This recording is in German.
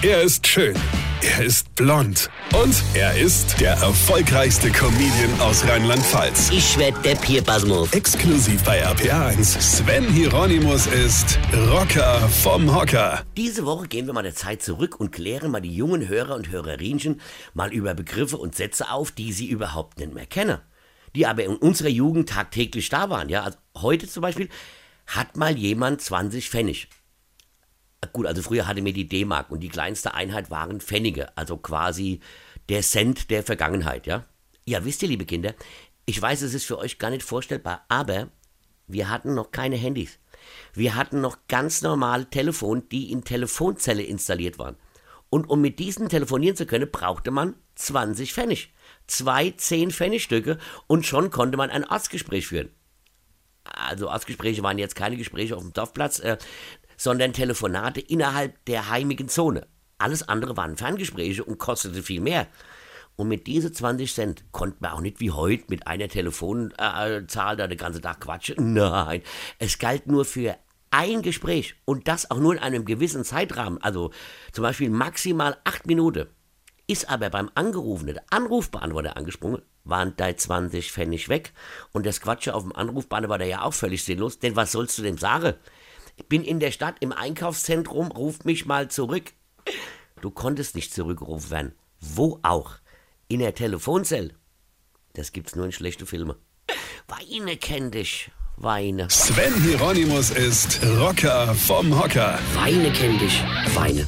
Er ist schön. Er ist blond. Und er ist der erfolgreichste Comedian aus Rheinland-Pfalz. Ich werd der Pierpasmus. Exklusiv bei RPA1. Sven Hieronymus ist Rocker vom Hocker. Diese Woche gehen wir mal der Zeit zurück und klären mal die jungen Hörer und Hörerinchen mal über Begriffe und Sätze auf, die sie überhaupt nicht mehr kennen. Die aber in unserer Jugend tagtäglich da waren. Ja, also heute zum Beispiel hat mal jemand 20 Pfennig. Gut, also früher hatte mir die D-Mark und die kleinste Einheit waren Pfennige, also quasi der Cent der Vergangenheit, ja? Ja, wisst ihr, liebe Kinder, ich weiß, es ist für euch gar nicht vorstellbar, aber wir hatten noch keine Handys. Wir hatten noch ganz normale Telefone, die in Telefonzelle installiert waren. Und um mit diesen telefonieren zu können, brauchte man 20 Pfennig. Zwei 10 Pfennigstücke und schon konnte man ein Ortsgespräch führen. Also Ortsgespräche waren jetzt keine Gespräche auf dem Dorfplatz. Äh, sondern Telefonate innerhalb der heimigen Zone. Alles andere waren Ferngespräche und kostete viel mehr. Und mit diese 20 Cent konnte man auch nicht wie heute mit einer Telefonzahl da den ganzen Tag quatschen. Nein, es galt nur für ein Gespräch und das auch nur in einem gewissen Zeitrahmen, also zum Beispiel maximal acht Minuten. Ist aber beim Angerufenen der Anrufbeantworter angesprungen, waren da 20 Pfennig weg und das Quatschen auf dem Anrufbeantworter ja auch völlig sinnlos, denn was sollst du dem sagen? Ich bin in der Stadt im Einkaufszentrum, ruf mich mal zurück. Du konntest nicht zurückgerufen werden. Wo auch. In der Telefonzelle. Das gibt's nur in schlechten Filmen. Weine kenn dich. Weine. Sven Hieronymus ist Rocker vom Hocker. Weine kenn dich. Weine.